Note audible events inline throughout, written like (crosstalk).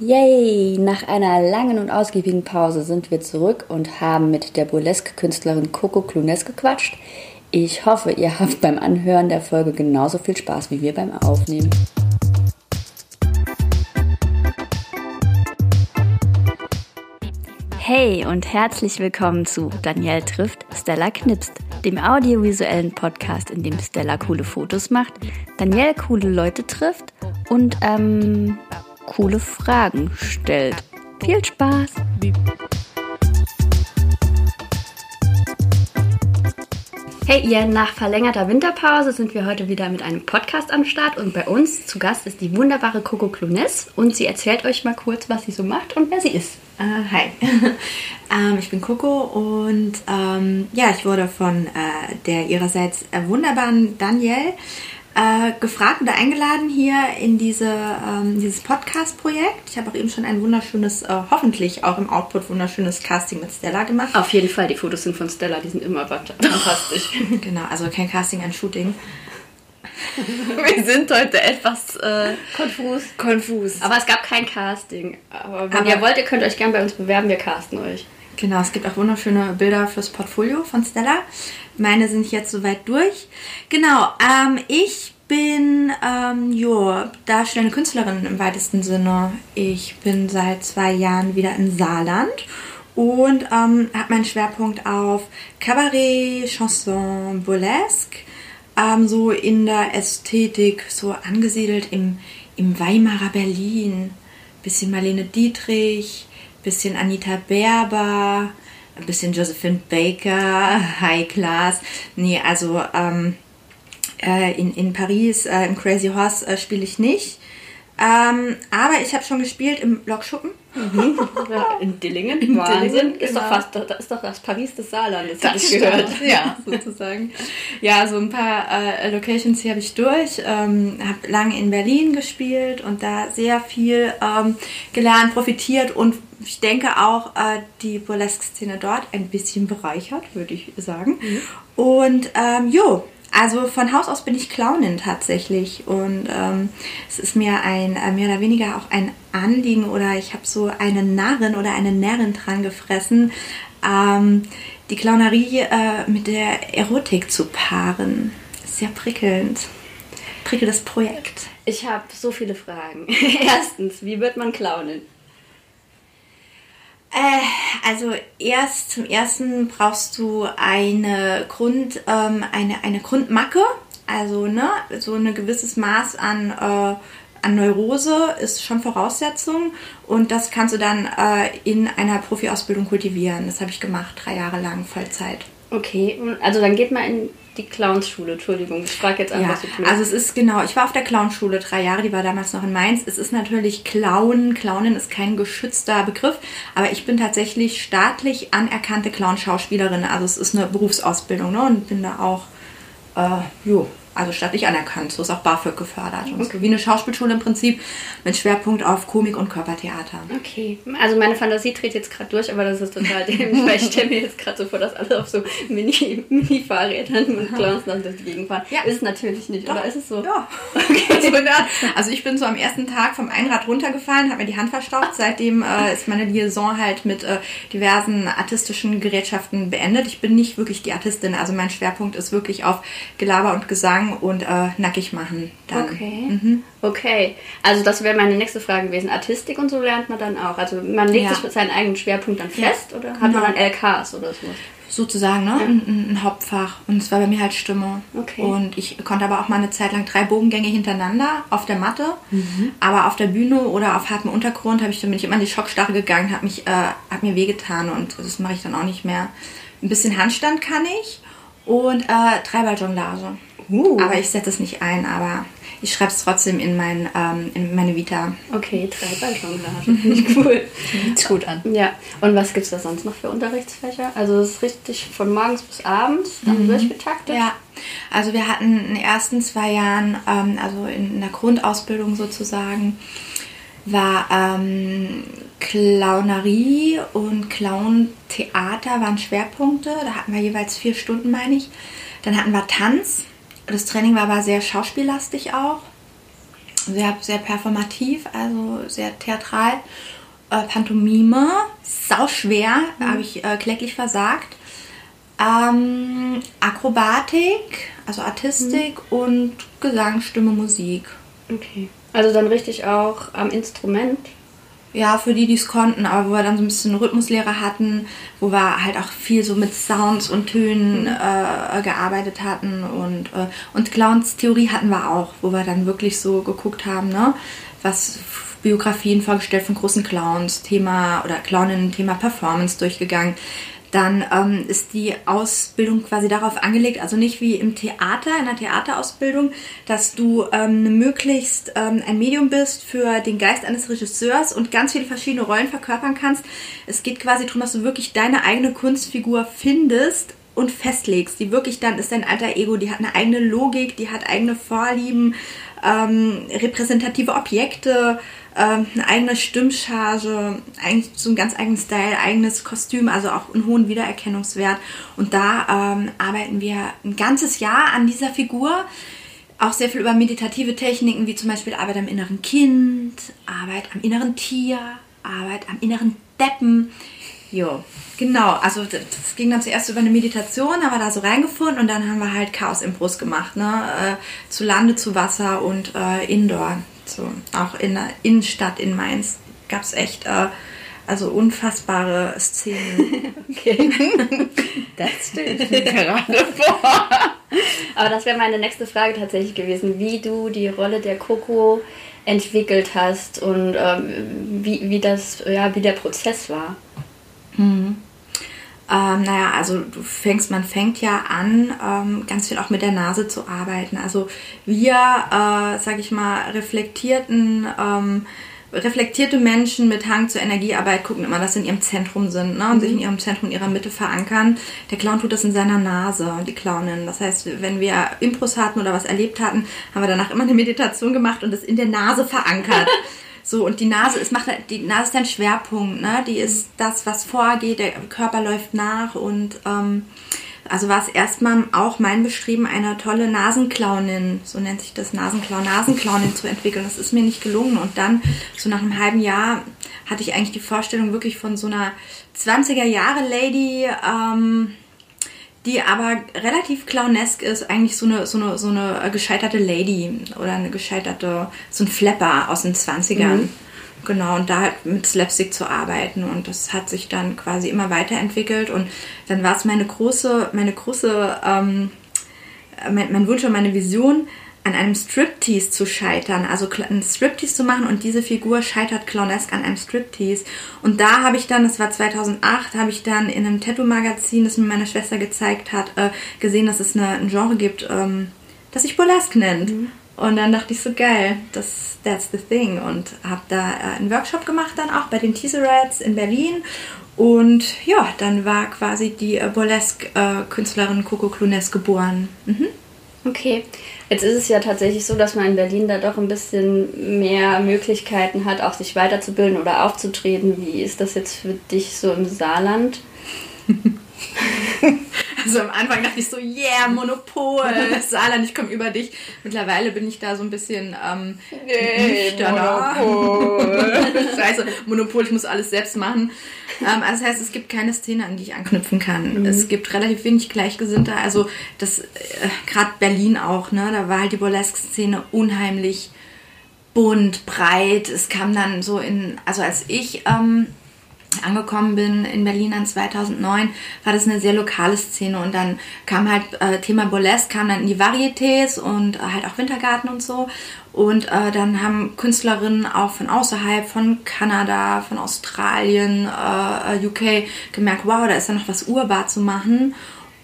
Yay! Nach einer langen und ausgiebigen Pause sind wir zurück und haben mit der Burlesque-Künstlerin Coco Clunes gequatscht. Ich hoffe, ihr habt beim Anhören der Folge genauso viel Spaß wie wir beim Aufnehmen. Hey und herzlich willkommen zu Danielle trifft, Stella knipst, dem audiovisuellen Podcast, in dem Stella coole Fotos macht, Danielle coole Leute trifft und ähm, coole Fragen stellt. Viel Spaß! Hey ihr, nach verlängerter Winterpause sind wir heute wieder mit einem Podcast am Start und bei uns zu Gast ist die wunderbare Coco Clunes und sie erzählt euch mal kurz, was sie so macht und wer sie ist. Uh, hi, (laughs) ähm, ich bin Coco und ähm, ja, ich wurde von äh, der ihrerseits äh, wunderbaren Danielle äh, gefragt oder eingeladen hier in diese, ähm, dieses Podcast-Projekt. Ich habe auch eben schon ein wunderschönes, äh, hoffentlich auch im Output wunderschönes Casting mit Stella gemacht. Auf jeden Fall, die Fotos sind von Stella, die sind immer fantastisch. (laughs) genau, also kein Casting, ein Shooting. (laughs) Wir sind heute etwas äh, konfus. konfus. Aber es gab kein Casting. Aber wenn Aber- ihr wollt, ihr könnt euch gerne bei uns bewerben, wir casten euch. Genau, es gibt auch wunderschöne Bilder fürs Portfolio von Stella. Meine sind jetzt soweit durch. Genau, ähm, ich bin ähm, jo, darstellende Künstlerin im weitesten Sinne. Ich bin seit zwei Jahren wieder im Saarland und ähm, habe meinen Schwerpunkt auf Kabarett, Chanson, Burlesque, ähm, so in der Ästhetik, so angesiedelt im, im Weimarer Berlin. Bisschen Marlene Dietrich, bisschen Anita Berber, ein bisschen Josephine Baker, (laughs) High Class. Nee, also ähm, äh, in, in Paris, äh, im Crazy Horse äh, spiele ich nicht. Ähm, aber ich habe schon gespielt im Lokschuppen. Ja, in Dillingen. In Wahnsinn. Dillingen, ist, doch genau. fast, das ist doch das Paris des Saarlandes, habe ich gehört. (laughs) Ja, sozusagen. Ja, so ein paar äh, Locations hier habe ich durch. Ähm, habe lange in Berlin gespielt und da sehr viel ähm, gelernt, profitiert und ich denke auch äh, die Burlesque-Szene dort ein bisschen bereichert, würde ich sagen. Und ähm, jo, also von Haus aus bin ich Clownin tatsächlich und ähm, es ist mir ein äh, mehr oder weniger auch ein Anliegen oder ich habe so eine Narrin oder eine Närrin dran gefressen, ähm, die Clownerie äh, mit der Erotik zu paaren. Sehr prickelnd. Prickelndes Projekt. Ich habe so viele Fragen. (laughs) Erstens, wie wird man Clownin? Äh, also erst zum ersten brauchst du eine Grund, ähm, eine, eine Grundmacke, also ne, so ein gewisses Maß an, äh, an Neurose ist schon Voraussetzung und das kannst du dann äh, in einer Profi-Ausbildung kultivieren. Das habe ich gemacht, drei Jahre lang Vollzeit. Okay, also dann geht mal in die Clownsschule. Entschuldigung, ich frage jetzt einfach Ja, so blöd. also es ist genau, ich war auf der Clownschule drei Jahre, die war damals noch in Mainz. Es ist natürlich Clown, Clownin ist kein geschützter Begriff, aber ich bin tatsächlich staatlich anerkannte Clown-Schauspielerin. Also es ist eine Berufsausbildung ne? und bin da auch, äh, jo, also staatlich anerkannt. So ist auch BAföG gefördert und so. Wie eine Schauspielschule im Prinzip mit Schwerpunkt auf Komik und Körpertheater. Okay, also meine Fantasie dreht jetzt gerade durch, aber das ist total dämlich, (laughs) weil ich stelle mir jetzt gerade so vor, dass alle auf so Mini- Mini-Fahrrädern mit Clowns dann durch die Gegend fahren. Ja. Ist natürlich nicht, oder ist es so? Ja. (laughs) (laughs) Art. also ich bin so am ersten Tag vom Einrad runtergefallen, habe mir die Hand verstaucht. Seitdem äh, ist meine Liaison halt mit äh, diversen artistischen Gerätschaften beendet. Ich bin nicht wirklich die Artistin, also mein Schwerpunkt ist wirklich auf Gelaber und Gesang und äh, nackig machen. Dann. Okay. Mhm. Okay. Also das wäre meine nächste Frage gewesen. Artistik und so lernt man dann auch. Also man legt Ja. sich mit seinen eigenen Schwerpunkt dann Ja, fest oder hat man genau. dann LKs oder so? Sozusagen, ne? Ein, ein- ein Hauptfach. Und es war bei mir halt Stimme. Okay. Und ich konnte aber auch mal eine Zeit lang drei Bogengänge hintereinander auf der Matte. Aber auf der Bühne oder auf hartem Untergrund habe ich dann bin ich immer in die Schockstarre gegangen, habe mich, äh, hab mir wehgetan und das mache ich dann auch nicht mehr. Ein bisschen Handstand kann ich und äh, Dreiballjongleage. Uh. Aber ich setze es nicht ein, aber ich schreibe es trotzdem in, mein, ähm, in meine Vita. Okay, Dreiballjonglage. (laughs) Finde ich cool. Hört gut an. Ja, und was gibt es da sonst noch für Unterrichtsfächer? Also es ist richtig von morgens bis abends dann durchgetaktet? Ja, also wir hatten in den ersten zwei Jahren, ähm, also in der Grundausbildung sozusagen, war ähm, Clownerie und Clown-Theater waren Schwerpunkte. Da hatten wir jeweils vier Stunden, meine ich. Dann hatten wir Tanz. Das Training war aber sehr schauspiellastig auch. sehr, sehr performativ, also sehr theatral. Äh, Pantomime, sau schwer, mhm. habe ich äh, kläglich versagt. Ähm, Akrobatik, also Artistik mhm. und Gesang, Stimme, Musik. Okay. Also dann richtig auch am Instrument? Ja, für die, die es konnten, aber wo wir dann so ein bisschen Rhythmuslehrer hatten, wo wir halt auch viel so mit Sounds und Tönen mhm. äh, gearbeitet hatten und, äh, und Clowns Theorie hatten wir auch, wo wir dann wirklich so geguckt haben, ne, was Biografien vorgestellt von großen Clowns, Thema oder Clowninnen, Thema Performance durchgegangen dann ähm, ist die Ausbildung quasi darauf angelegt, also nicht wie im Theater, in der Theaterausbildung, dass du ähm, möglichst ähm, ein Medium bist für den Geist eines Regisseurs und ganz viele verschiedene Rollen verkörpern kannst. Es geht quasi darum, dass du wirklich deine eigene Kunstfigur findest und festlegst, die wirklich dann ist dein alter Ego, die hat eine eigene Logik, die hat eigene Vorlieben, ähm, repräsentative Objekte, ähm, eine eigene Stimmcharge, eigentlich so einen ganz eigenen Style, eigenes Kostüm, also auch einen hohen Wiedererkennungswert. Und da ähm, arbeiten wir ein ganzes Jahr an dieser Figur. Auch sehr viel über meditative Techniken, wie zum Beispiel Arbeit am inneren Kind, Arbeit am inneren Tier, Arbeit am inneren Deppen. Jo, genau. Also das ging dann zuerst über eine Meditation, haben wir da so reingefunden und dann haben wir halt Chaos-Impros gemacht, ne? Äh, zu Lande, zu Wasser und äh, Indoor. So, auch in der Innenstadt in Mainz gab es echt äh, also unfassbare Szenen. (laughs) okay. (laughs) das stimmt mir gerade vor. Aber das wäre meine nächste Frage tatsächlich gewesen, wie du die Rolle der Coco entwickelt hast und ähm, wie, wie das, ja, wie der Prozess war. Mhm. Ähm, naja, also du fängst, man fängt ja an, ähm, ganz viel auch mit der Nase zu arbeiten. Also wir, äh, sag ich mal, reflektierten, ähm, reflektierte Menschen mit Hang zur Energiearbeit gucken immer, dass sie in ihrem Zentrum sind ne, und mhm. sich in ihrem Zentrum, in ihrer Mitte verankern. Der Clown tut das in seiner Nase, die Clownin. Das heißt, wenn wir Impros hatten oder was erlebt hatten, haben wir danach immer eine Meditation gemacht und das in der Nase verankert. (laughs) So, und die Nase ist, macht, die Nase ist dein Schwerpunkt, ne? Die ist das, was vorgeht, der Körper läuft nach und ähm, also war es erstmal auch mein Bestreben, eine tolle Nasenclownin, so nennt sich das Nasenclown, Nasenclownin zu entwickeln. Das ist mir nicht gelungen. Und dann, so nach einem halben Jahr, hatte ich eigentlich die Vorstellung wirklich von so einer 20er Jahre Lady, ähm, die aber relativ clownesk ist, eigentlich so eine, so eine, so eine gescheiterte Lady oder eine gescheiterte, so ein Flapper aus den 20ern. Mhm. Genau, und da halt mit Slapstick zu arbeiten. Und das hat sich dann quasi immer weiterentwickelt. Und dann war es meine große, meine große, ähm, mein, mein Wunsch und meine Vision, an einem Striptease zu scheitern, also einen Striptease zu machen und diese Figur scheitert clownesk an einem Striptease. Und da habe ich dann, das war 2008, habe ich dann in einem Tattoo-Magazin, das mir meine Schwester gezeigt hat, äh, gesehen, dass es eine, ein Genre gibt, ähm, das sich Burlesque nennt. Mhm. Und dann dachte ich so, geil, das, that's the thing. Und habe da äh, einen Workshop gemacht dann auch bei den Teaserets in Berlin. Und ja, dann war quasi die äh, Burlesque-Künstlerin äh, Coco Clunes geboren. Mhm. Okay, jetzt ist es ja tatsächlich so, dass man in Berlin da doch ein bisschen mehr Möglichkeiten hat, auch sich weiterzubilden oder aufzutreten. Wie ist das jetzt für dich so im Saarland? (laughs) Also am Anfang dachte ich so, yeah, Monopol, (laughs) Saarland, ich komme über dich. Mittlerweile bin ich da so ein bisschen ähm, nee, Monopol. Scheiße, (laughs) Monopol, ich muss alles selbst machen. Ähm, also das heißt, es gibt keine Szene, an die ich anknüpfen kann. Mhm. Es gibt relativ wenig Gleichgesinnte. Also das, äh, gerade Berlin auch, ne, da war halt die Burlesque-Szene unheimlich bunt, breit. Es kam dann so in, also als ich ähm, angekommen bin in Berlin dann 2009, war das eine sehr lokale Szene und dann kam halt äh, Thema Burlesque, kam dann in die Varietés und äh, halt auch Wintergarten und so und äh, dann haben Künstlerinnen auch von außerhalb, von Kanada, von Australien, äh, äh UK gemerkt, wow, da ist ja noch was urbar zu machen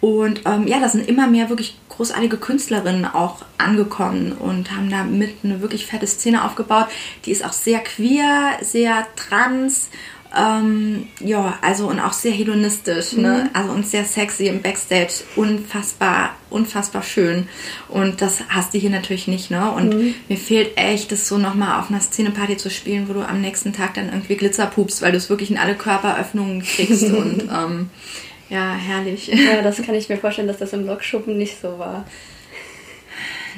und ähm, ja, da sind immer mehr wirklich großartige Künstlerinnen auch angekommen und haben da mit eine wirklich fette Szene aufgebaut. Die ist auch sehr queer, sehr trans ähm, ja, also und auch sehr hedonistisch, ne? mhm. ne? Also und sehr sexy im Backstage, unfassbar, unfassbar schön. Und das hast du hier natürlich nicht, ne? Und mhm. mir fehlt echt, das so nochmal auf einer Szeneparty zu spielen, wo du am nächsten Tag dann irgendwie Glitzer pupst, weil du es wirklich in alle Körperöffnungen kriegst (laughs) und ähm, ja, herrlich. Ja, das kann ich mir vorstellen, dass das im Lokschuppen nicht so war.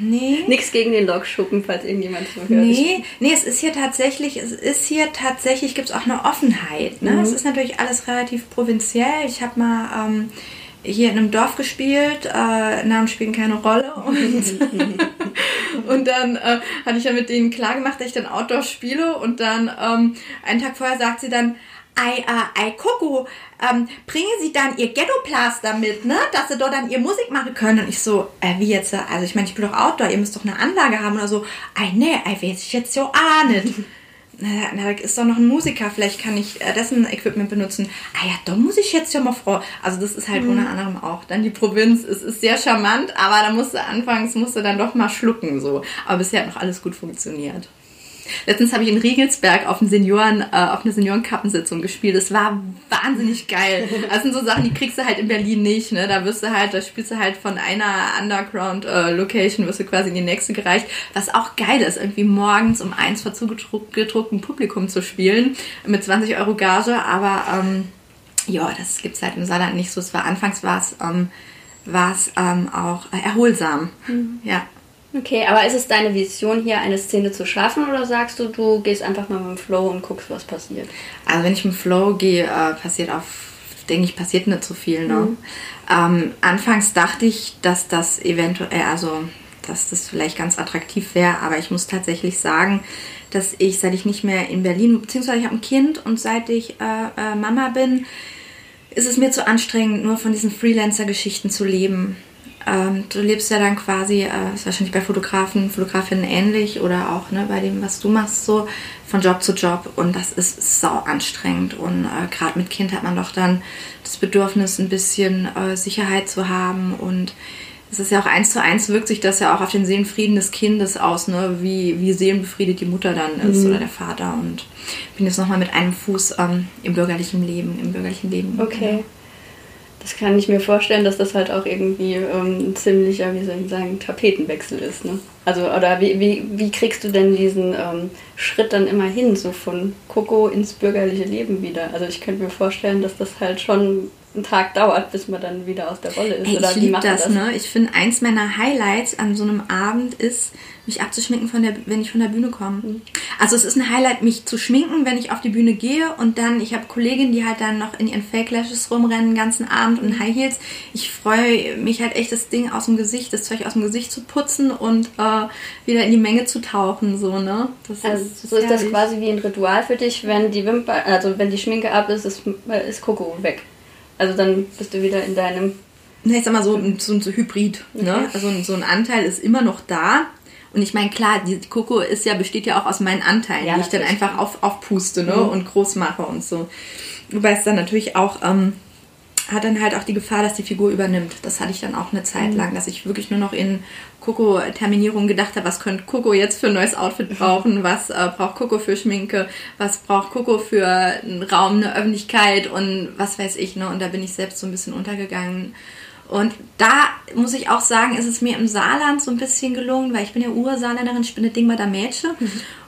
Nee. Nichts gegen den Lokschuppen, falls irgendjemand so hört. Nee, nee, es ist hier tatsächlich, es ist hier tatsächlich, gibt es auch eine Offenheit. Ne? Mhm. Es ist natürlich alles relativ provinziell. Ich habe mal ähm, hier in einem Dorf gespielt, äh, Namen spielen keine Rolle. Und, (laughs) und dann äh, hatte ich ja mit denen klar gemacht, dass ich dann Outdoor spiele. Und dann ähm, einen Tag vorher sagt sie dann, Ei, äh, ei, Coco, ähm, bringen Sie dann Ihr Ghetto-Plaster mit, ne? Dass Sie dort dann Ihr Musik machen können. Und ich so, äh, wie jetzt? Also ich meine, ich bin doch Outdoor, ihr müsst doch eine Anlage haben oder so. Ei, ne, ei, weiß ich jetzt so auch (laughs) nicht. Na, na, da ist doch noch ein Musiker, vielleicht kann ich äh, dessen Equipment benutzen. Ah ja, da muss ich jetzt ja mal froh. Also das ist halt unter anderem auch dann die Provinz. Es ist sehr charmant, aber da musste anfangs musste dann doch mal schlucken so. Aber bisher hat noch alles gut funktioniert. Letztens habe ich in Riegelsberg auf, Senioren, äh, auf einer Seniorenkappensitzung gespielt. Das war wahnsinnig geil. Das sind so Sachen, die kriegst du halt in Berlin nicht. Ne? Da wirst du halt, da spielst du halt von einer Underground-Location, wirst du quasi in die nächste gereicht. Was auch geil ist, irgendwie morgens um eins vor zugedrucktem Publikum zu spielen. Mit 20 Euro Gage. Aber ähm, ja, das gibt's halt im Saarland nicht so. Es war anfangs war es ähm, war's, ähm, auch äh, erholsam. Ja. Okay, aber ist es deine Vision, hier eine Szene zu schaffen oder sagst du, du gehst einfach mal mit dem Flow und guckst, was passiert? Also wenn ich im Flow gehe, äh, passiert auf, denke ich, passiert nicht so viel. Ne? Ähm, anfangs dachte ich, dass das eventuell, also dass das vielleicht ganz attraktiv wäre, aber ich muss tatsächlich sagen, dass ich, seit ich nicht mehr in Berlin, beziehungsweise ich habe ein Kind und seit ich äh, äh, Mama bin, ist es mir zu anstrengend, nur von diesen Freelancer-Geschichten zu leben. Ähm, du lebst ja dann quasi, äh, ist wahrscheinlich bei Fotografen, Fotografinnen ähnlich oder auch ne, bei dem, was du machst, so von Job zu Job und das ist sau anstrengend und äh, gerade mit Kind hat man doch dann das Bedürfnis, ein bisschen äh, Sicherheit zu haben und es ist ja auch eins zu eins wirkt sich das ja auch auf den Seelenfrieden des Kindes aus, ne? wie, wie seelenbefriedet die Mutter dann ist oder der Vater und bin jetzt nochmal mit einem Fuß ähm, im bürgerlichen Leben, im bürgerlichen Leben. Okay. Das kann ich mir vorstellen, dass das halt auch irgendwie ähm, ein ziemlicher, wie soll ich sagen, Tapetenwechsel ist. Ne? Also, oder wie, wie, wie kriegst du denn diesen ähm, Schritt dann immer hin, so von Coco ins bürgerliche Leben wieder? Also ich könnte mir vorstellen, dass das halt schon einen Tag dauert, bis man dann wieder aus der Rolle ist. Ey, oder ich wie liebe macht man das, ne? Ich finde, eins meiner Highlights an so einem Abend ist, mich abzuschminken, von der, wenn ich von der Bühne komme. Mhm. Also es ist ein Highlight, mich zu schminken, wenn ich auf die Bühne gehe und dann, ich habe Kolleginnen, die halt dann noch in ihren Fake Lashes rumrennen den ganzen Abend und High Heels. Ich freue mich halt echt, das Ding aus dem Gesicht, das Zeug aus dem Gesicht zu putzen und äh, wieder in die Menge zu tauchen, so, ne? Das Also so ist das quasi wie ein Ritual für dich, wenn die Wimper, also wenn die Schminke ab ist, ist, ist Coco weg. Also dann bist du wieder in deinem Ne, ich sag mal so, so, so Hybrid. Ne? Okay. Also so ein Anteil ist immer noch da. Und ich meine, klar, die Coco ist ja, besteht ja auch aus meinen Anteilen, Ja, die ich dann einfach auf, aufpuste ne? und groß mache und so. Wobei es dann natürlich auch, ähm, hat dann halt auch die Gefahr, dass die Figur übernimmt. Das hatte ich dann auch eine Zeit lang, dass ich wirklich nur noch in Coco-Terminierung gedacht habe, was könnte Coco jetzt für ein neues Outfit brauchen, was äh, braucht Coco für Schminke, was braucht Coco für einen Raum, eine Öffentlichkeit und was weiß ich. Ne? Und da bin ich selbst so ein bisschen untergegangen. Und da muss ich auch sagen, ist es mir im Saarland so ein bisschen gelungen, weil ich bin ja Ursaarländerin, ich bin eine Dingbader Mädchen.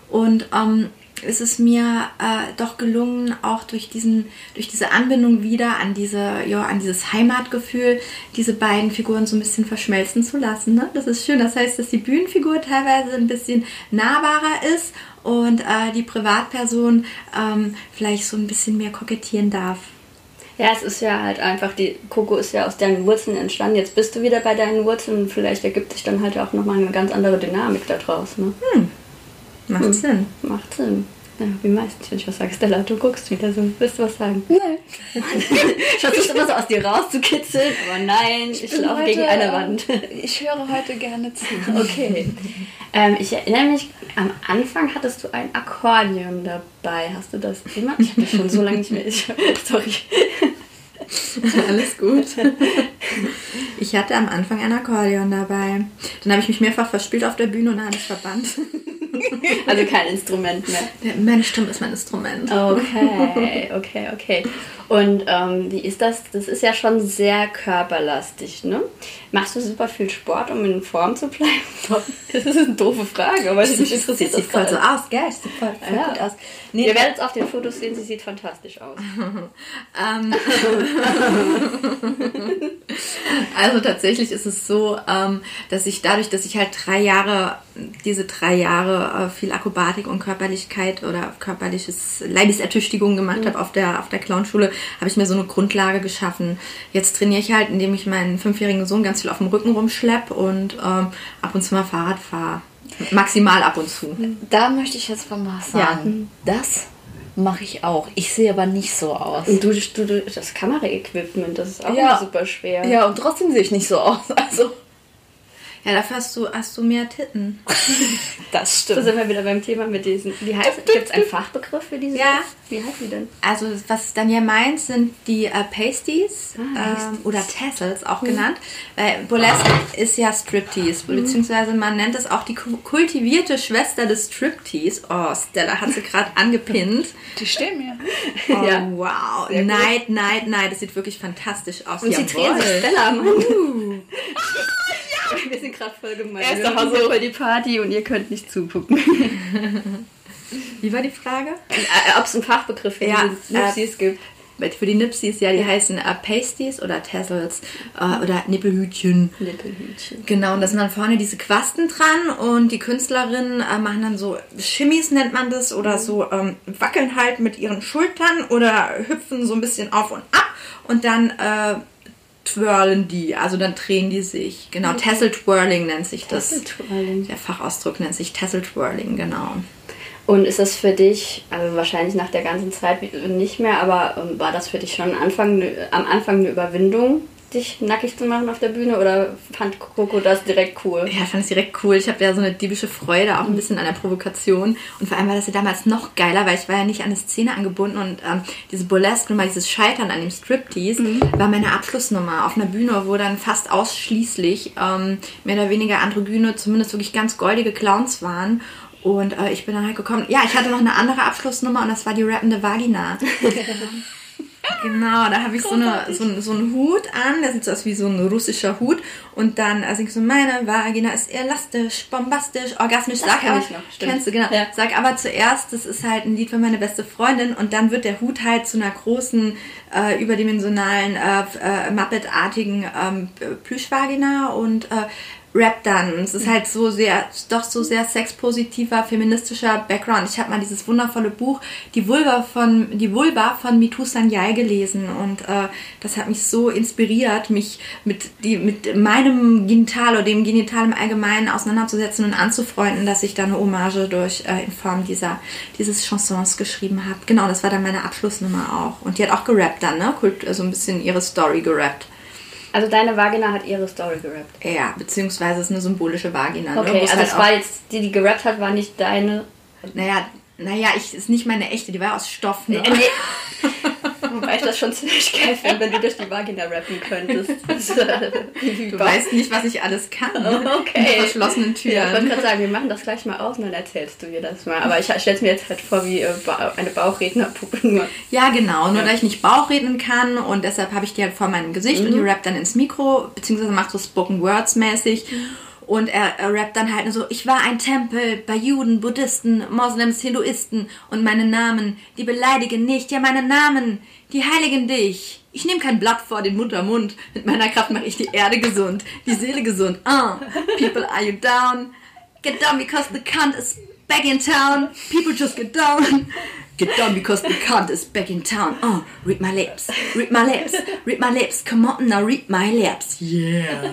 Und ähm, ist es mir äh, doch gelungen, auch durch, diesen, durch diese Anbindung wieder an, diese, ja, an dieses Heimatgefühl, diese beiden Figuren so ein bisschen verschmelzen zu lassen. Ne? Das ist schön. Das heißt, dass die Bühnenfigur teilweise ein bisschen nahbarer ist und äh, die Privatperson ähm, vielleicht so ein bisschen mehr kokettieren darf. Ja, es ist ja halt einfach, die Coco ist ja aus deinen Wurzeln entstanden. Jetzt bist du wieder bei deinen Wurzeln und vielleicht ergibt sich dann halt auch nochmal eine ganz andere Dynamik daraus. Ne? Macht Sinn. Macht Sinn. Ja, wie meistens, wenn ich was sage, Stella, du guckst wieder so. Willst du was sagen? Nein. (laughs) Ich versuche immer so aus dir rauszukitzeln, aber nein, ich, bin laufe heute, gegen eine Wand. (laughs) Ich höre heute gerne zu. (laughs) Okay. ähm, ich erinnere mich, am Anfang hattest du ein Akkordeon dabei. Hast du das immer? Ich habe das schon so lange nicht mehr. Ich, sorry. (laughs) Alles gut. (laughs) Ich hatte am Anfang ein Akkordeon dabei. Dann habe ich mich mehrfach verspielt auf der Bühne und habe ich es verbannt. (laughs) Also kein Instrument mehr. Meine Stimme ist mein Instrument. Okay, (laughs) okay, okay. Und ähm, wie ist das? Das ist ja schon sehr körperlastig, ne? Machst du super viel Sport, um in Form zu bleiben? (laughs) Das ist eine doofe Frage, aber mich interessiert Sieht das voll so aus, gell? Sieht voll, voll Ja. gut aus. Ihr werdet es auf den Fotos sehen, sie sieht fantastisch aus. Ähm, also tatsächlich ist es so, ähm, dass ich dadurch, dass ich halt drei Jahre, diese drei Jahre äh, viel Akrobatik und Körperlichkeit oder körperliches Leibesertüchtigung gemacht habe auf der, auf der Clownschule, habe ich mir so eine Grundlage geschaffen. Jetzt trainiere ich halt, indem ich meinen fünfjährigen Sohn ganz viel auf dem Rücken rumschlepp und ähm, ab und zu mal Fahrrad fahre. Maximal ab und zu. Da möchte ich jetzt mal was sagen. Das mache ich auch. Ich sehe aber nicht so aus. Und du, du, du das Kameraequipment, das ist auch Ja. super schwer. Ja, und trotzdem sehe ich nicht so aus. Also, Ja, dafür hast du, hast du mehr Titten. (laughs) das Da sind wir wieder beim Thema mit diesen. Wie heißt Gibt es einen Fachbegriff für diese? Ja. Wie heißt die denn? Also was Daniel meint, sind die äh, Pasties Ah, ähm, oder Tassels auch genannt. Weil Burlesque ist ja Striptease, beziehungsweise man nennt es auch die ku- kultivierte Schwester des Striptease. Oh, Stella hat sie gerade (laughs) angepinnt. Die stehen mir. Oh, Ja. wow. Sehr gut. Neid, neid, neid. Das sieht wirklich fantastisch aus. Und sie drehen sich Jawohl. Stella, Mann. Wir sind gerade voll gemein. Er ist doch so- voll die Party und ihr könnt nicht zugucken. (laughs) Wie war die Frage? äh, Ob es einen Fachbegriff für Ja, diese Nupsis gibt. Für die Nipsies, ja, die heißen äh, Pasties oder Tassels äh, oder Nippelhütchen. Nippelhütchen. Genau, und da sind dann vorne diese Quasten dran und die Künstlerinnen äh, machen dann so Shimmies nennt man das oder so ähm, wackeln halt mit ihren Schultern oder hüpfen so ein bisschen auf und ab und dann äh, twirlen die, also dann drehen die sich. Genau, Tassel Twirling nennt sich das. Tassel Twirling. Der Fachausdruck nennt sich Tassel Twirling, genau. Und ist das für dich, also wahrscheinlich nach der ganzen Zeit nicht mehr, aber ähm, war das für dich schon am Anfang, am Anfang eine Überwindung, dich nackig zu machen auf der Bühne oder fand Coco das direkt cool? Ja, fand ich direkt cool. Ich habe ja so eine diebische Freude, auch ein bisschen an der Provokation. Und vor allem war das ja damals noch geiler, weil ich war ja nicht an eine Szene angebunden und ähm, diese Burlesque-Nummer, dieses Scheitern an dem Striptease, war meine Abschlussnummer auf einer Bühne, wo dann fast ausschließlich ähm, mehr oder weniger androgyne, zumindest wirklich ganz goldige Clowns waren. Und äh, ich bin dann halt gekommen, ja, ich hatte noch eine andere Abschlussnummer und das war die rappende Vagina. (laughs) Genau, da habe ich so, eine, so, einen- so einen Hut an, der sieht so aus wie so ein russischer Hut. Und dann singe ich so, meine Vagina ist elastisch, bombastisch, orgasmisch. Sag kenn aber, ich noch, stimmt. kennst du, genau. Ja. Sag aber zuerst, das ist halt ein Lied für meine beste Freundin. Und dann wird der Hut halt zu einer großen, äh, überdimensionalen, äh, äh, Muppet-artigen ähm, Plüschvagina und äh, Rap dann. Es ist halt so sehr, doch so sehr sexpositiver, feministischer Background. Ich habe mal dieses wundervolle Buch Die Vulva von die Vulva von Mitu Sanyal gelesen und äh, das hat mich so inspiriert, mich mit die mit meinem Genital oder dem Genital im Allgemeinen auseinanderzusetzen und anzufreunden, dass ich da eine Hommage durch äh, in Form dieser dieses Chansons geschrieben habe. Genau, das war dann meine Abschlussnummer auch und die hat auch gerappt dann, ne? Kult, so ein bisschen ihre Story gerappt. Also deine Vagina hat ihre Story gerappt. Ja, beziehungsweise es ist eine symbolische Vagina. Okay, ne? Wo es also halt es war jetzt, die, die gerappt hat, war nicht deine. Naja, naja, ich ist nicht meine echte, die war aus Stoff. Ne? Äh, nee. (laughs) Wobei ich das schon ziemlich geil finde, wenn du durch die Vagina rappen könntest. (laughs) Du weißt nicht, was ich alles kann. ne? (laughs) Okay. Hinter verschlossenen Ja, ich wollte Türen. gerade sagen, wir machen das gleich mal aus und dann erzählst du mir das mal. Aber ich stelle es mir jetzt halt vor wie äh, eine Bauchrednerpuppe nur. Ja, genau. Nur da ich nicht Bauchreden kann und deshalb habe ich die halt vor meinem Gesicht und die rappt dann ins Mikro, beziehungsweise macht so Spoken Words mäßig. Und er, er rappt dann halt nur so, ich war ein Tempel bei Juden, Buddhisten, Moslems, Hinduisten und meine Namen, die beleidigen nicht, ja meine Namen, die heiligen dich. Ich nehme kein Blatt vor den Muttermund, mit meiner Kraft mache ich die Erde gesund, die Seele gesund. Uh, people, are you down? Get down because the cunt is back in town. People just get down. Get down because the cunt is back in town. Oh, read my lips, read my lips, read my lips. Come on now, read my lips. Yeah. (laughs)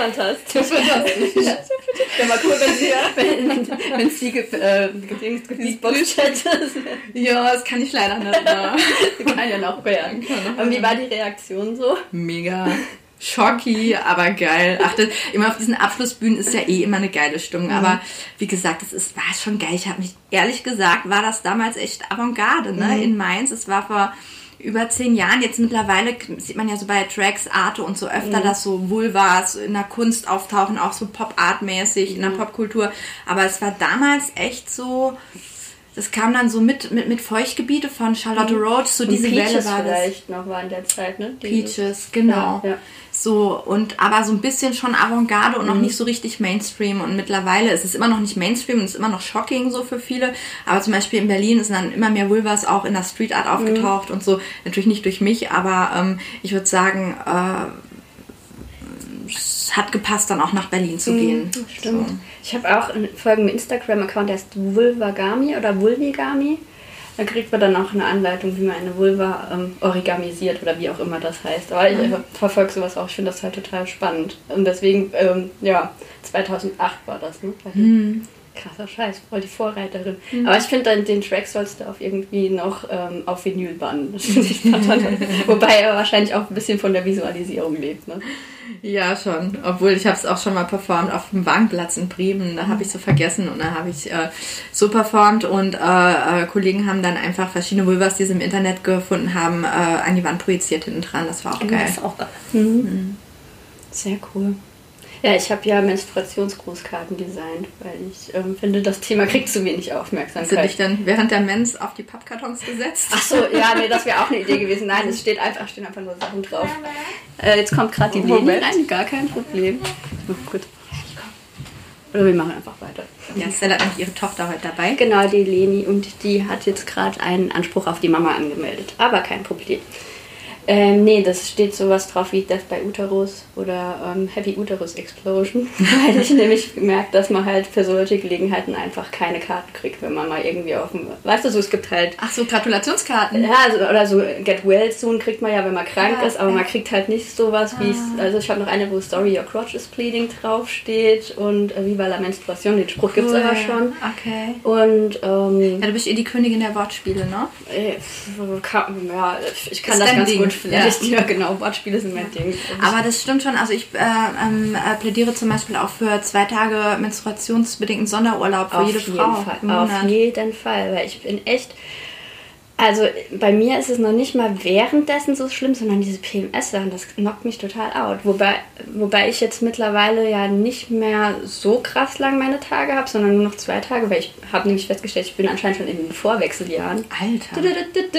Fantastisch. Fantastisch. Wäre mal cool, wenn sie, (laughs) wenn, wenn sie ge, äh, gebeatboxt hätte. Ja, das kann ich leider nicht. (laughs) Ne? Kann ja noch werden. Und wie war die Reaktion so? Mega. Schocki, aber geil. Ach, das, immer auf diesen Abschlussbühnen ist ja eh immer eine geile Stimmung. Aber wie gesagt, es ist, war schon geil. Ich habe mich, ehrlich gesagt, war das damals echt Avantgarde, ne? In Mainz. Es war vor über zehn Jahren. Jetzt mittlerweile sieht man ja so bei Tracks, Arte und so öfter, mhm. dass so Vulvas in der Kunst auftauchen, auch so Pop-Art-mäßig mhm. in der mhm. Popkultur. Aber es war damals echt so, das kam dann so mit, mit, mit Feuchtgebiete von Charlotte mhm. Roach, so und diese Peaches Welle war das. vielleicht noch war in der Zeit, ne? Diese. Peaches, genau. Ja, ja. So, und aber so ein bisschen schon Avantgarde und noch mhm. nicht so richtig Mainstream. Und mittlerweile ist es immer noch nicht Mainstream und ist immer noch shocking so für viele. Aber zum Beispiel in Berlin ist dann immer mehr Vulvas auch in der Street Art aufgetaucht mhm. und so. Natürlich nicht durch mich, aber ähm, ich würde sagen, äh, es hat gepasst, dann auch nach Berlin zu mhm, gehen. Stimmt. So. Ich habe auch einen folgenden Instagram-Account, der heißt Vulvagami oder Vulvigami. Da kriegt man dann auch eine Anleitung, wie man eine Vulva ähm, origamisiert oder wie auch immer das heißt. Aber ich mhm. verfolge sowas auch. Ich finde das halt total spannend. Und deswegen, ähm, ja, 2008 war das, ne? Mhm. Krasser Scheiß, voll die Vorreiterin. Mhm. Aber ich finde, den Track sollst du auf irgendwie noch ähm, auf Vinyl bannen. (laughs) Wobei er wahrscheinlich auch ein bisschen von der Visualisierung lebt, ne? Ja, schon. Obwohl ich habe es auch schon mal performt auf dem Wagenplatz in Bremen. Da habe ich so vergessen und da habe ich äh, so performt und äh, äh, Kollegen haben dann einfach verschiedene Vulvas, die sie im Internet gefunden haben, äh, an die Wand projiziert hinten dran. Das war auch geil. Das ist auch geil. Mhm. Mhm. Sehr cool. Ja, ich habe ja Menstruationsgrußkarten designt, weil ich ähm, finde, das Thema kriegt zu wenig Aufmerksamkeit. Hast du dich dann während der Mens auf die Pappkartons gesetzt? Ach so, ja, nee, das wäre auch eine Idee gewesen. Nein, es steht einfach, stehen einfach nur Sachen drauf. Äh, jetzt kommt gerade die Leni rein, gar kein Problem. Oh, gut. Oder wir machen einfach weiter. Ja, Stella hat ihre Tochter heute dabei. Genau, die Leni. Und die hat jetzt gerade einen Anspruch auf die Mama angemeldet. Aber kein Problem. Ähm, nee, das steht sowas drauf wie Death by Uterus oder ähm, Heavy Uterus Explosion. (laughs) Weil ich nämlich gemerkt, dass man halt für solche Gelegenheiten einfach keine Karten kriegt, wenn man mal irgendwie auf dem. Weißt du, so es gibt halt. Ach so, Gratulationskarten. Ja, also, oder so Get Well Soon kriegt man ja, wenn man krank ja, ist, aber ja. man kriegt halt nicht sowas wie. Ah. Also ich habe noch eine, wo Story Your Crotch is Bleeding draufsteht und äh, Viva la Menstruation, den Spruch cool. gibt es aber schon. Okay. Und. Ähm, ja, du bist eh die Königin der Wortspiele, ne? Äh, kann, ja, ich kann das, das ganz gut vielleicht. Ja, ja genau, Wortspiele sind mein Ding. Aber das stimmt schon. Also ich äh, ähm, äh, plädiere zum Beispiel auch für zwei Tage menstruationsbedingten Sonderurlaub für Auf jede Frau. Fall. Auf jeden Fall, weil ich bin echt also bei mir ist es noch nicht mal währenddessen so schlimm, sondern diese PMS-Sachen, das knockt mich total out. Wobei, wobei ich jetzt mittlerweile ja nicht mehr so krass lang meine Tage habe, sondern nur noch zwei Tage, weil ich habe nämlich festgestellt, ich bin anscheinend schon in den Vorwechseljahren. Alter.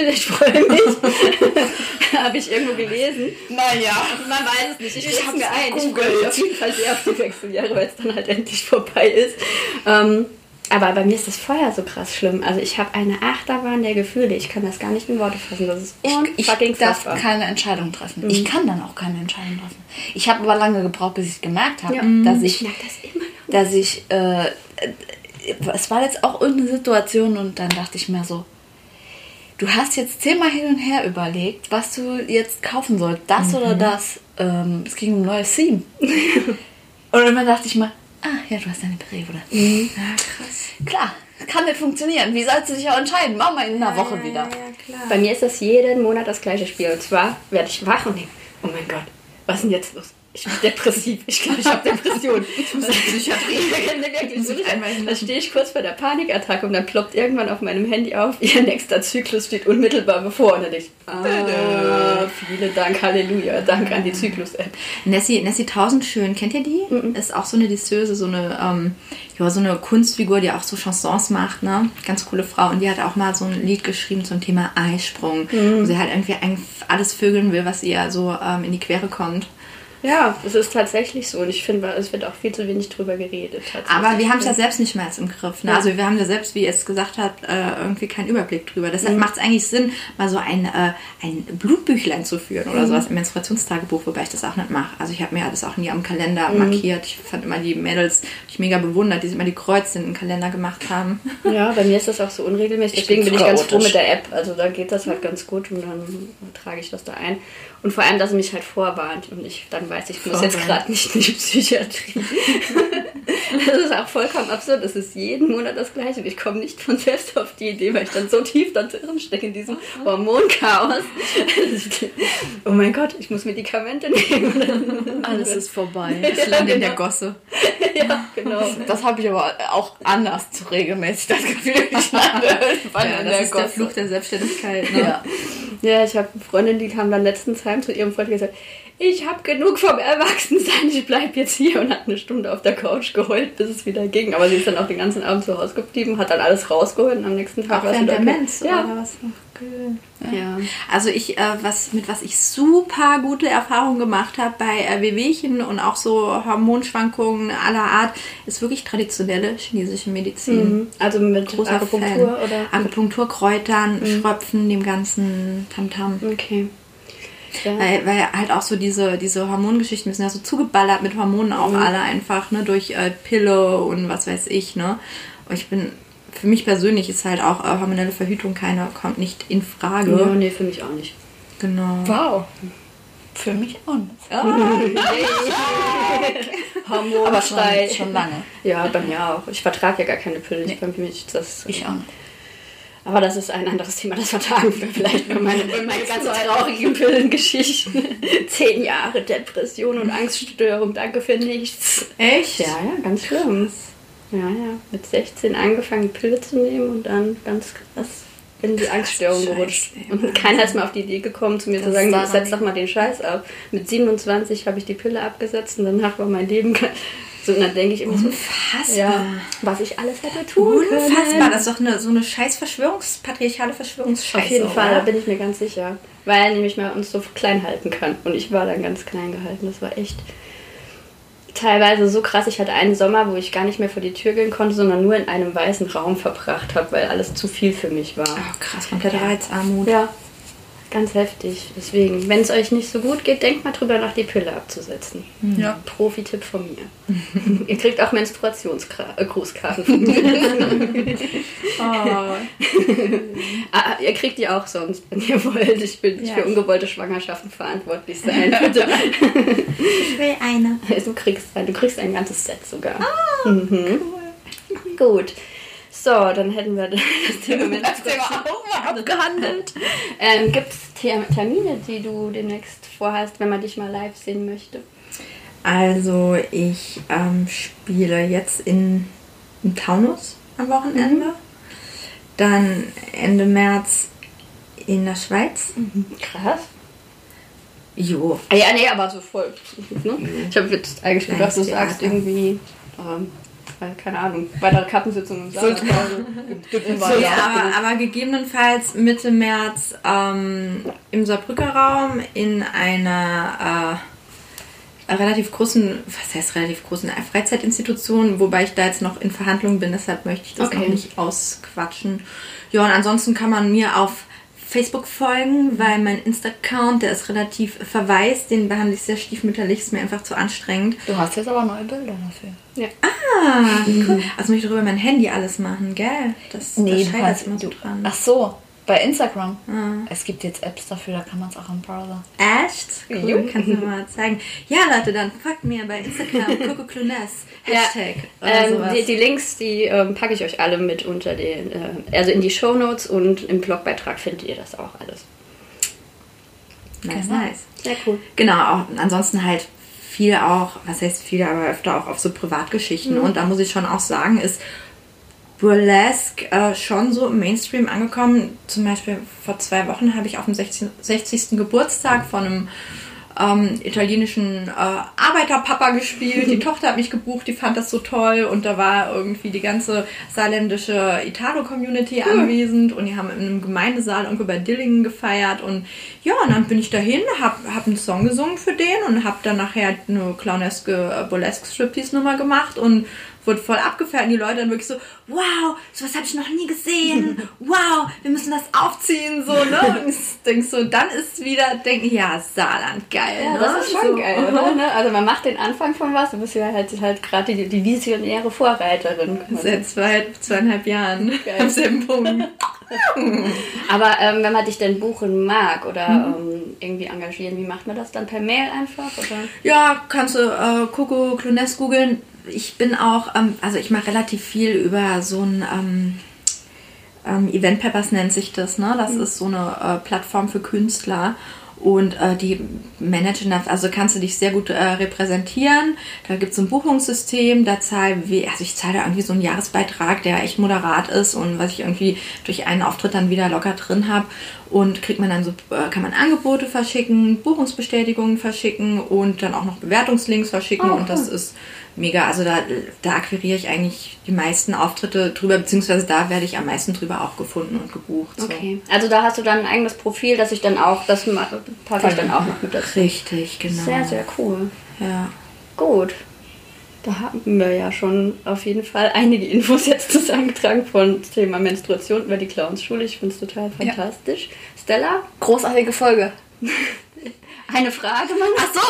Ich freue mich. (laughs) habe ich irgendwo gelesen. Naja. Man weiß es nicht. Ich, ich habe mir ein. Ich freue mich auf jeden Fall sehr auf die Wechseljahre, weil es dann halt endlich vorbei ist. Ähm, aber bei mir ist das vorher so krass schlimm. Also ich habe eine Achterbahn der Gefühle. Ich kann das gar nicht in Worte fassen. Das ist ich, ich darf keine Entscheidung treffen. Mhm. Ich kann dann auch keine Entscheidung treffen. Ich habe aber lange gebraucht, bis ich gemerkt habe, ja. dass ich, ich das dass ich, äh, es war jetzt auch irgendeine Situation und dann dachte ich mir so, du hast jetzt zehnmal hin und her überlegt, was du jetzt kaufen sollst, das mhm. oder das. Ähm, es ging um ein neues Theme. (laughs) und dann dachte ich mir, Ah, ja, du hast deine Periode. Mhm. Ja, krass. Klar, kann nicht funktionieren. Wie sollst du dich auch entscheiden? Mach mal in einer ja, Woche wieder. Ja, klar. Bei mir ist das jeden Monat das gleiche Spiel. Und zwar werde ich wach und denke, oh mein Gott, was ist denn jetzt los? Ich bin depressiv. Ich glaube, ich habe Depression. (laughs) ich muss Psychiatrie. Da stehe ich kurz vor der Panikattacke und dann ploppt irgendwann auf meinem Handy auf, (laughs) ihr nächster Zyklus steht unmittelbar bevor. Und dann denke ich, ah, vielen Dank, Halleluja, Dank an die Zyklus-App. Nessie, Nessie Tausendschön, kennt ihr die? Mhm. Ist auch so eine Disseuse, so eine, ähm, ja, so eine Kunstfigur, die auch so Chansons macht, ne? Ganz coole Frau. Und die hat auch mal so ein Lied geschrieben zum Thema Eisprung, mhm. wo sie halt irgendwie alles vögeln will, was ihr so ähm, in die Quere kommt. Ja, es ist tatsächlich so und ich finde, es wird auch viel zu wenig drüber geredet. Aber wir haben es ja selbst nicht mehr im Griff. Ne? Ja. Also wir haben ja selbst, wie ihr es gesagt habt, äh, irgendwie keinen Überblick drüber. Deshalb mhm. macht es eigentlich Sinn, mal so ein, äh, ein Blutbüchlein zu führen oder mhm. sowas im Menstruationstagebuch, wobei ich das auch nicht mache. Also ich habe mir das auch nie am Kalender mhm. markiert. Ich fand immer die Mädels, die ich mega bewundert, die sich immer die Kreuze in den Kalender gemacht haben. Ja, bei mir ist das auch so unregelmäßig. Deswegen bin ich ganz froh mit der App. Also da geht das halt ganz gut und dann trage ich das da ein. Und vor allem, dass er mich halt vorwarnt und ich dann weiß, ich muss jetzt gerade nicht in die Psychiatrie. (laughs) das ist auch vollkommen absurd. Es ist jeden Monat das Gleiche ich komme nicht von selbst auf die Idee, weil ich dann so tief da drin stecke in diesem Hormonchaos. oh mein Gott, ich muss Medikamente nehmen. Alles ist vorbei. (laughs) Ich ja, lande genau. in der genau. Gosse. ja, genau. Das habe ich aber auch anders zu regelmäßig, das Gefühl, ich lande (laughs) irgendwann ja, in der Gosse. Das ist der Fluch der Selbstständigkeit. Ne? Ja. Ja, ich habe eine Freundin, die kam dann letztens heim zu ihrem Freund und gesagt, ich habe genug vom Erwachsensein, ich bleib jetzt hier und hat eine Stunde auf der Couch geheult, bis es wieder ging. Aber sie ist dann auch den ganzen Abend zu Hause geblieben, hat dann alles rausgeholt und am nächsten Tag Auch war es während wieder der okay. Mens Ja. oder was? Ach, cool. ja. Also ich, äh, was, mit was ich super gute Erfahrungen gemacht habe bei äh, Wehwehchen und auch so Hormonschwankungen aller Art, ist wirklich traditionelle chinesische Medizin. Mhm. Also mit Großer Akupunktur Fan. oder? Akupunktur, Kräutern, Schröpfen, dem ganzen Tamtam. Okay. Ja. Weil, weil halt auch so diese, diese Hormongeschichten, wir sind ja so zugeballert mit Hormonen auch Mhm. alle einfach, ne, durch äh, Pille und was weiß ich, ne. Und ich bin, für mich persönlich ist halt auch äh, hormonelle Verhütung keine, kommt nicht in Frage. ja, nee, für mich auch nicht. Genau. Wow. Für mich auch nicht. (laughs) (laughs) Hormonfrei. Aber schon, schon lange. Ja, bei mir auch. Ich vertrage ja gar keine Pille. Ich, bei mir ist das, Ich auch nicht. Aber das ist ein anderes Thema, das vertagen wir vielleicht bei meine, meine ganz traurigen Pillengeschichten. (laughs) Zehn Jahre Depression und Angststörung, danke für nichts. Echt? Ja, ja, ganz schlimm. Ja, ja. Mit 16 angefangen, Pille zu nehmen und dann ganz krass in die Angststörung Scheiß, gerutscht. Und keiner ist mal auf die Idee gekommen, zu mir zu sagen, setz doch mal den Scheiß ab. Mit 27 habe ich die Pille abgesetzt und danach war mein Leben (laughs) so. Und dann denke ich immer so, Unfassbar. ja, was ich alles hätte tun können. Unfassbar. Das ist doch eine, so eine scheiß Verschwörungs-, patriarchale Verschwörungsscheiße. Auf jeden Fall, da oder? bin ich mir ganz sicher. Weil nämlich man uns so klein halten kann. Und ich war dann ganz klein gehalten. Das war echt teilweise so krass. Ich hatte einen Sommer, wo ich gar nicht mehr vor die Tür gehen konnte, sondern nur in einem weißen Raum verbracht habe, weil alles zu viel für mich war. Oh, krass, komplette Reizarmut. Ja, ganz heftig. Deswegen, wenn es euch nicht so gut geht, denkt mal drüber nach, die Pille abzusetzen. Ja. Profi-Tipp von mir. (laughs) Ihr kriegt auch Menstruationsgrußkarten von (laughs) mir. Oh. Ah, ihr kriegt die auch sonst, wenn ihr wollt. Ich will nicht Ja. für ungewollte Schwangerschaften verantwortlich sein. (laughs) Bitte. Ich will eine. du, kriegst, ein- du kriegst ein ganzes Set sogar. mhm. Gut. So, dann hätten wir (laughs) das Thema Menstruation abgehandelt. Ähm, Gibt es Termine, die du demnächst vorhast, wenn man dich mal live sehen möchte? Also, ich ähm, spiele jetzt in, im Taunus am Wochenende. Dann Ende März in der Schweiz. Krass. Jo. Ah, ja, nee, aber so voll. Ne? Ich habe jetzt eigentlich gedacht, du sagst irgendwie, ähm, äh, keine Ahnung, bei der Kappensitzung im Saal. So, ja, aber, aber gegebenenfalls Mitte März ähm, im Saarbrücker Raum in einer äh, relativ großen, was heißt relativ großen Freizeitinstitution, wobei ich da jetzt noch in Verhandlungen bin, deshalb möchte ich das Okay. noch nicht ausquatschen. Ja, und ansonsten kann man mir auf Facebook folgen, weil mein Insta-Account, der ist relativ verwaist, den behandle ich sehr stiefmütterlich, ist mir einfach zu anstrengend. Du hast jetzt aber neue Bilder dafür. Ja. Ah, cool. Also muss ich darüber mein Handy alles machen, gell? Das, das du scheitert hast, immer so du, dran. ach so, bei Instagram. Ah. Es gibt jetzt Apps dafür, da kann man es auch im Browser. Echt? Cool, Jo. kannst du mir mal zeigen. Ja, Leute, dann folgt mir bei Instagram (laughs) Coco Clunes. Hashtag oder Ähm, sowas. die, die Links, die ähm, packe ich euch alle mit unter den, äh, also in die Shownotes und im Blogbeitrag findet ihr das auch alles. nice, Genau. nice. Sehr cool. Genau, auch, ansonsten halt viel auch, was heißt viel, aber öfter auch auf so Privatgeschichten. Und da muss ich schon auch sagen, ist Burlesque äh, schon so im Mainstream angekommen. Zum Beispiel vor zwei Wochen habe ich auf dem 60. 60. Geburtstag von einem ähm, italienischen äh, Arbeiterpapa gespielt. Die (laughs) Tochter hat mich gebucht, die fand das so toll und da war irgendwie die ganze saarländische Italo-Community anwesend und die haben in einem Gemeindesaal irgendwo bei Dillingen gefeiert und ja, und dann bin ich dahin, hab, hab einen Song gesungen für den und hab dann nachher eine clowneske äh, burlesque Striptease-Nummer gemacht und wurde voll abgefeiert und die Leute dann wirklich so, wow, sowas habe ich noch nie gesehen, (laughs) wow, wir müssen das aufziehen, so, ne? Und ich denk so, dann ist wieder, denken, ja, Saarland, geil, Ja, ne? das ist schon so, geil, oder? (laughs) Ne? Also man macht den Anfang von was, du bist ja halt, halt gerade die, die visionäre Vorreiterin. Seit zwei, zweieinhalb Jahren am selben Punkt. (laughs) (laughs) Aber ähm, wenn man dich denn buchen mag oder ähm, irgendwie engagieren, wie macht man das dann? Per Mail einfach? Oder? Ja, kannst du äh, Coco Clunes googeln. Ich bin auch, ähm, also ich mache relativ viel über so ein ähm, ähm, Event Peppers nennt sich das, ne? Das ist so eine äh, Plattform für Künstler. Und äh, die managen also kannst du dich sehr gut äh, repräsentieren. Da gibt es ein Buchungssystem, da zahle also ich zahle da irgendwie so einen Jahresbeitrag, der echt moderat ist und was ich irgendwie durch einen Auftritt dann wieder locker drin habe und kriegt man dann so, äh, kann man Angebote verschicken, Buchungsbestätigungen verschicken und dann auch noch Bewertungslinks verschicken oh, und das ist mega. Also da, da akquiriere ich eigentlich die meisten Auftritte drüber, beziehungsweise da werde ich am meisten drüber auch gefunden und gebucht. So. Okay, also da hast du dann ein eigenes Profil, das ich dann auch, das packe ich dann auch noch mit dazu. Richtig, genau. Sehr, sehr cool. Ja. Gut. Da haben wir ja schon auf jeden Fall einige Infos jetzt zusammengetragen von Thema Menstruation über die Clownsschule. Ich finde es total fantastisch. Ja. Stella? Großartige Folge. Eine Frage, Mann? Ach so.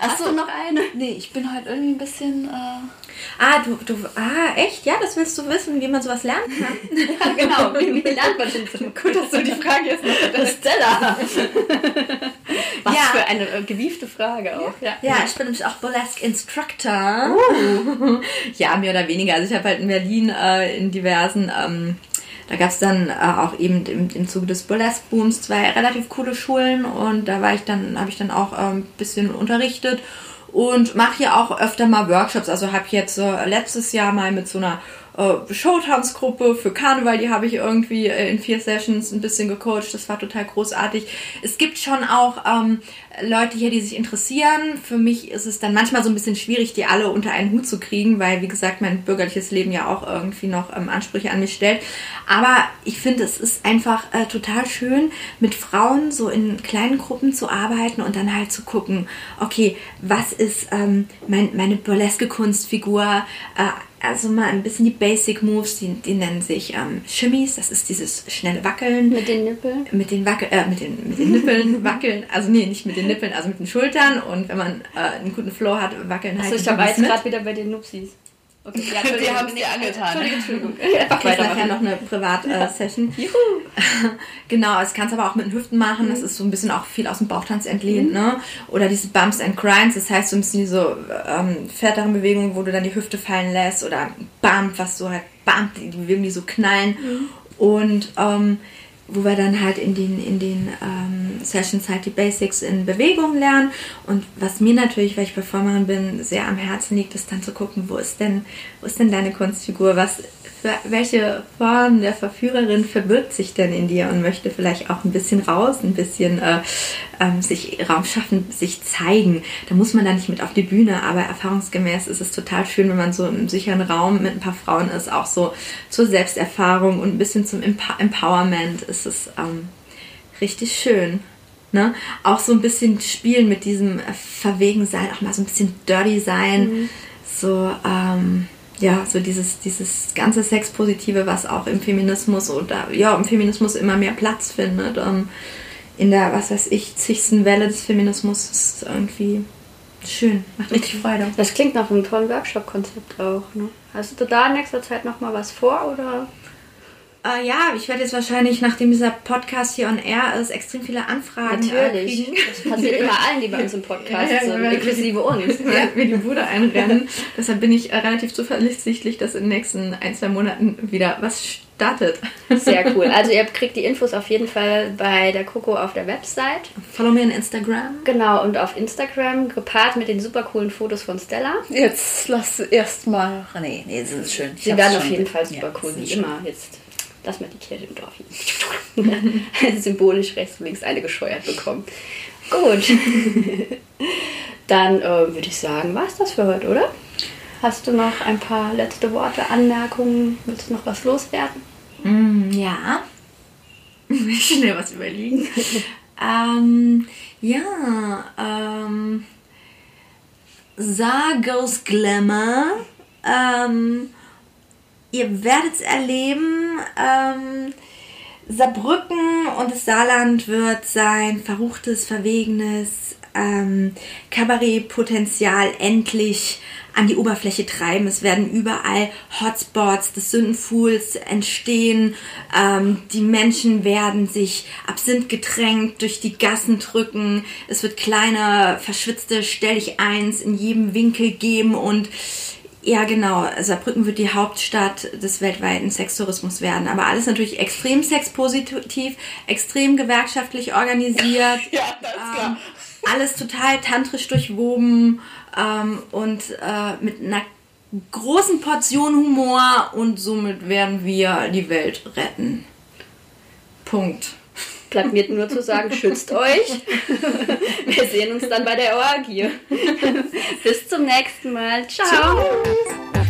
Ach Hast so. du noch eine? Nee, ich bin heute irgendwie ein bisschen. Äh ah, du, du. Ah, echt? Ja, das willst du wissen, wie man sowas lernen kann? (laughs) ja, genau. Wie, wie lernt man denn so? (laughs) Gut, dass du die Frage jetzt noch Stella. Was ja. für eine äh, gewiefte Frage auch. Ja, ja ich bin nämlich auch Burlesque Instructor. Uh. (laughs) ja, mehr oder weniger. Also ich habe halt in Berlin äh, in diversen ähm, da gab es dann äh, auch eben im, im Zuge des Burlesque-Booms zwei relativ coole Schulen und da war ich dann, habe ich dann auch ein ähm, bisschen unterrichtet und mache hier auch öfter mal Workshops. Also habe jetzt äh, letztes Jahr mal mit so einer äh, Showtanzgruppe für Karneval, die habe ich irgendwie äh, in vier Sessions ein bisschen gecoacht. Das war total großartig. Es gibt schon auch ähm, Leute hier, die sich interessieren. Für mich ist es dann manchmal so ein bisschen schwierig, die alle unter einen Hut zu kriegen, weil, wie gesagt, mein bürgerliches Leben ja auch irgendwie noch ähm, Ansprüche an mich stellt. Aber ich finde, es ist einfach äh, total schön, mit Frauen so in kleinen Gruppen zu arbeiten und dann halt zu gucken, okay, was ist ähm, mein, meine burleske Kunstfigur? Äh, also mal ein bisschen die Basic Moves, die, die nennen sich ähm, Shimmies, das ist dieses schnelle Wackeln. Mit den Nippeln? Mit den, Wackel, äh, mit den, mit den Nippeln (laughs) wackeln, also nee, nicht mit den Nippeln, also mit den Schultern und wenn man äh, einen guten Flow hat, wackeln halt. Achso, ich war jetzt gerade wieder bei den Nupsis. Okay, ja, (laughs) die haben es dir angetan. Entschuldigung, Entschuldigung. Einfach (laughs) okay, nachher noch eine Privat-Session. Äh, Juhu! (laughs) genau, das kannst du aber auch mit den Hüften machen. Das mhm. ist so ein bisschen auch viel aus dem Bauchtanz entlehnt, mhm. ne? Oder diese Bumps and Grinds, das heißt so ein bisschen so ähm, härtere Bewegungen, wo du dann die Hüfte fallen lässt oder Bump, was so halt Bump, die Bewegungen, die so knallen. Mhm. Und ähm, wo wir dann halt in den, in den ähm, Sessions halt die Basics in Bewegung lernen. Und was mir natürlich, weil ich Performerin bin, sehr am Herzen liegt, ist dann zu gucken, wo ist denn, wo ist denn deine Kunstfigur? Was, welche Form der Verführerin verbirgt sich denn in dir und möchte vielleicht auch ein bisschen raus, ein bisschen äh, ähm, sich Raum schaffen, sich zeigen. Da muss man da nicht mit auf die Bühne, aber erfahrungsgemäß ist es total schön, wenn man so im sicheren Raum mit ein paar Frauen ist, auch so zur Selbsterfahrung und ein bisschen zum Emp Empowerment ist es ähm, richtig schön. Ne? Auch so ein bisschen spielen mit diesem Verwegensein, auch mal so ein bisschen dirty sein. Mhm. So, ähm, ja, so dieses, dieses ganze Sexpositive, was auch im Feminismus oder ja, im Feminismus immer mehr Platz findet. Ähm, in der, was weiß ich, zigsten Welle des Feminismus ist irgendwie schön, macht richtig Freude. Das klingt nach einem tollen Workshop-Konzept auch. Ne? Hast du da in nächster Zeit noch mal was vor oder? Uh, ja, ich werde jetzt wahrscheinlich, nachdem dieser Podcast hier on air ist, extrem viele Anfragen äh, Natürlich. kriegen. Das passiert immer allen, die bei uns im Podcast (laughs) ja, sind, inklusive uns. (laughs) Ja, mir die Bude einrennen. Deshalb bin ich äh, relativ zuversichtlich, dass in den nächsten ein, zwei Monaten wieder was startet. Sehr (laughs) cool. Also ihr kriegt die Infos auf jeden Fall bei der Coco auf der Website. Follow mir in Instagram. Genau, und auf Instagram gepaart mit den super coolen Fotos von Stella. Jetzt lass erstmal. Nee, nee, das ist schön. Ich Sie werden auf jeden Fall super ja, cool, wie immer. Jetzt lass mal die Kirche im Dorf hier. (laughs) Symbolisch rechts und links eine gescheuert bekommen. Gut. (laughs) Dann äh, würde ich sagen, war es das für heute, oder? Hast du noch ein paar letzte Worte, Anmerkungen? Willst du noch was loswerden? Mm, ja. (laughs) Ich schnell was überlegen. ähm, ja, ähm, Sargos Glamour. Ähm, ihr werdet es erleben. Ähm, Saarbrücken und das Saarland wird sein verruchtes, verwegenes ähm, Kabarettpotenzial endlich an die Oberfläche treiben. Es werden überall Hotspots des Sündenfuhls entstehen. Ähm, die Menschen werden sich Absinth getränkt durch die Gassen drücken. Es wird kleine, verschwitzte Stell ich eins in jedem Winkel geben und ja, genau. Saarbrücken wird die Hauptstadt des weltweiten Sextourismus werden. Aber alles natürlich extrem sexpositiv, extrem gewerkschaftlich organisiert. (laughs) Ja, das alles total tantrisch durchwoben ähm, und äh, mit einer großen Portion Humor und somit werden wir die Welt retten. Punkt. Bleibt mir nur zu sagen, schützt euch. (laughs) Wir sehen uns dann bei der Orgie. (laughs) Bis zum nächsten Mal. Ciao. Tschüss.